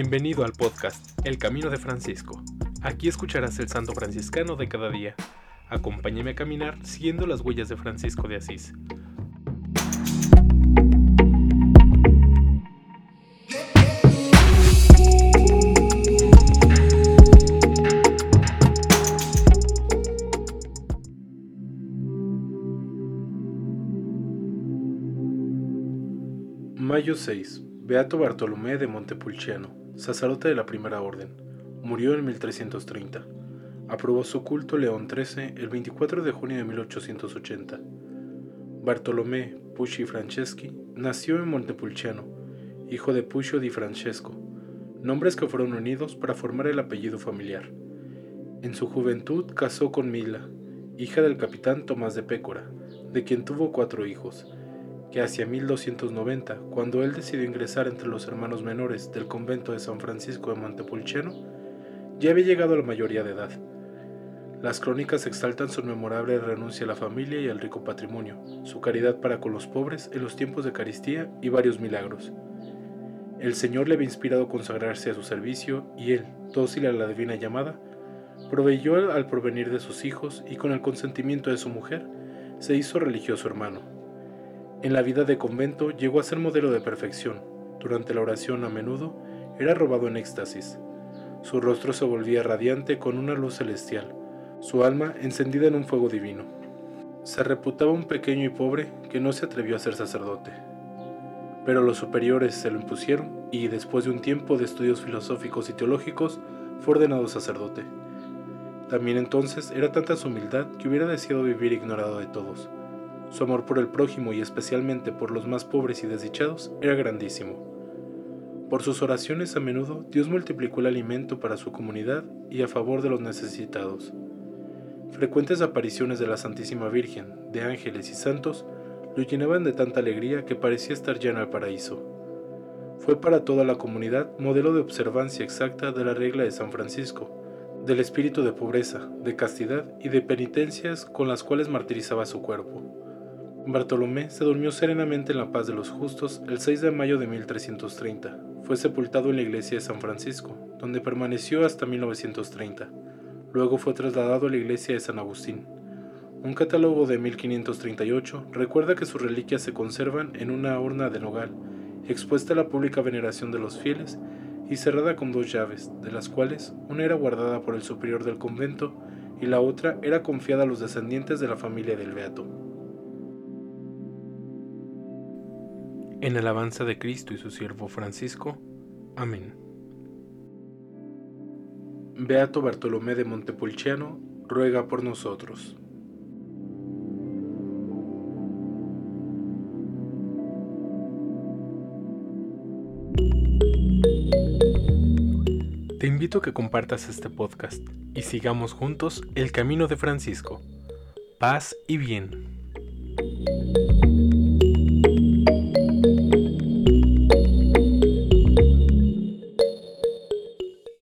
Bienvenido al podcast El Camino de Francisco. Aquí escucharás el santo franciscano de cada día. Acompáñame a caminar siguiendo las huellas de Francisco de Asís. Mayo 6. Beato Bartolomé de Montepulciano, sacerdote de la Primera Orden. Murió en 1330. Aprobó su culto León XIII el 24 de junio de 1880. Bartolomé Pucci Franceschi nació en Montepulciano, hijo de Puccio di Francesco, nombres que fueron unidos para formar el apellido familiar. En su juventud casó con Mila, hija del capitán Tomás de Pécora, de quien tuvo cuatro hijos, que hacia 1290, cuando él decidió ingresar entre los hermanos menores del convento de San Francisco de Montepulciano, ya había llegado a la mayoría de edad. Las crónicas exaltan su memorable renuncia a la familia y al rico patrimonio, su caridad para con los pobres en los tiempos de caristía y varios milagros. El Señor le había inspirado consagrarse a su servicio y él, dócil a la divina llamada, proveyó al porvenir de sus hijos y con el consentimiento de su mujer, se hizo religioso hermano. En la vida de convento llegó a ser modelo de perfección. Durante la oración a menudo era robado en éxtasis. Su rostro se volvía radiante con una luz celestial, su alma encendida en un fuego divino. Se reputaba un pequeño y pobre que no se atrevió a ser sacerdote. Pero los superiores se lo impusieron y después de un tiempo de estudios filosóficos y teológicos fue ordenado sacerdote. También entonces era tanta su humildad que hubiera deseado vivir ignorado de todos su amor por el prójimo y especialmente por los más pobres y desdichados era grandísimo. Por sus oraciones a menudo Dios multiplicó el alimento para su comunidad y a favor de los necesitados. Frecuentes apariciones de la Santísima Virgen, de ángeles y santos lo llenaban de tanta alegría que parecía estar en el paraíso. Fue para toda la comunidad modelo de observancia exacta de la regla de San Francisco, del espíritu de pobreza, de castidad y de penitencias con las cuales martirizaba su cuerpo. Bartolomé se durmió serenamente en la paz de los justos el 6 de mayo de 1330. Fue sepultado en la iglesia de San Francisco, donde permaneció hasta 1930. Luego fue trasladado a la iglesia de San Agustín. Un catálogo de 1538 recuerda que sus reliquias se conservan en una urna de nogal, expuesta a la pública veneración de los fieles y cerrada con dos llaves, de las cuales una era guardada por el superior del convento y la otra era confiada a los descendientes de la familia del Beato. En alabanza de Cristo y su siervo Francisco. Amén. Beato Bartolomé de Montepulciano, ruega por nosotros. Te invito a que compartas este podcast y sigamos juntos el camino de Francisco. Paz y bien.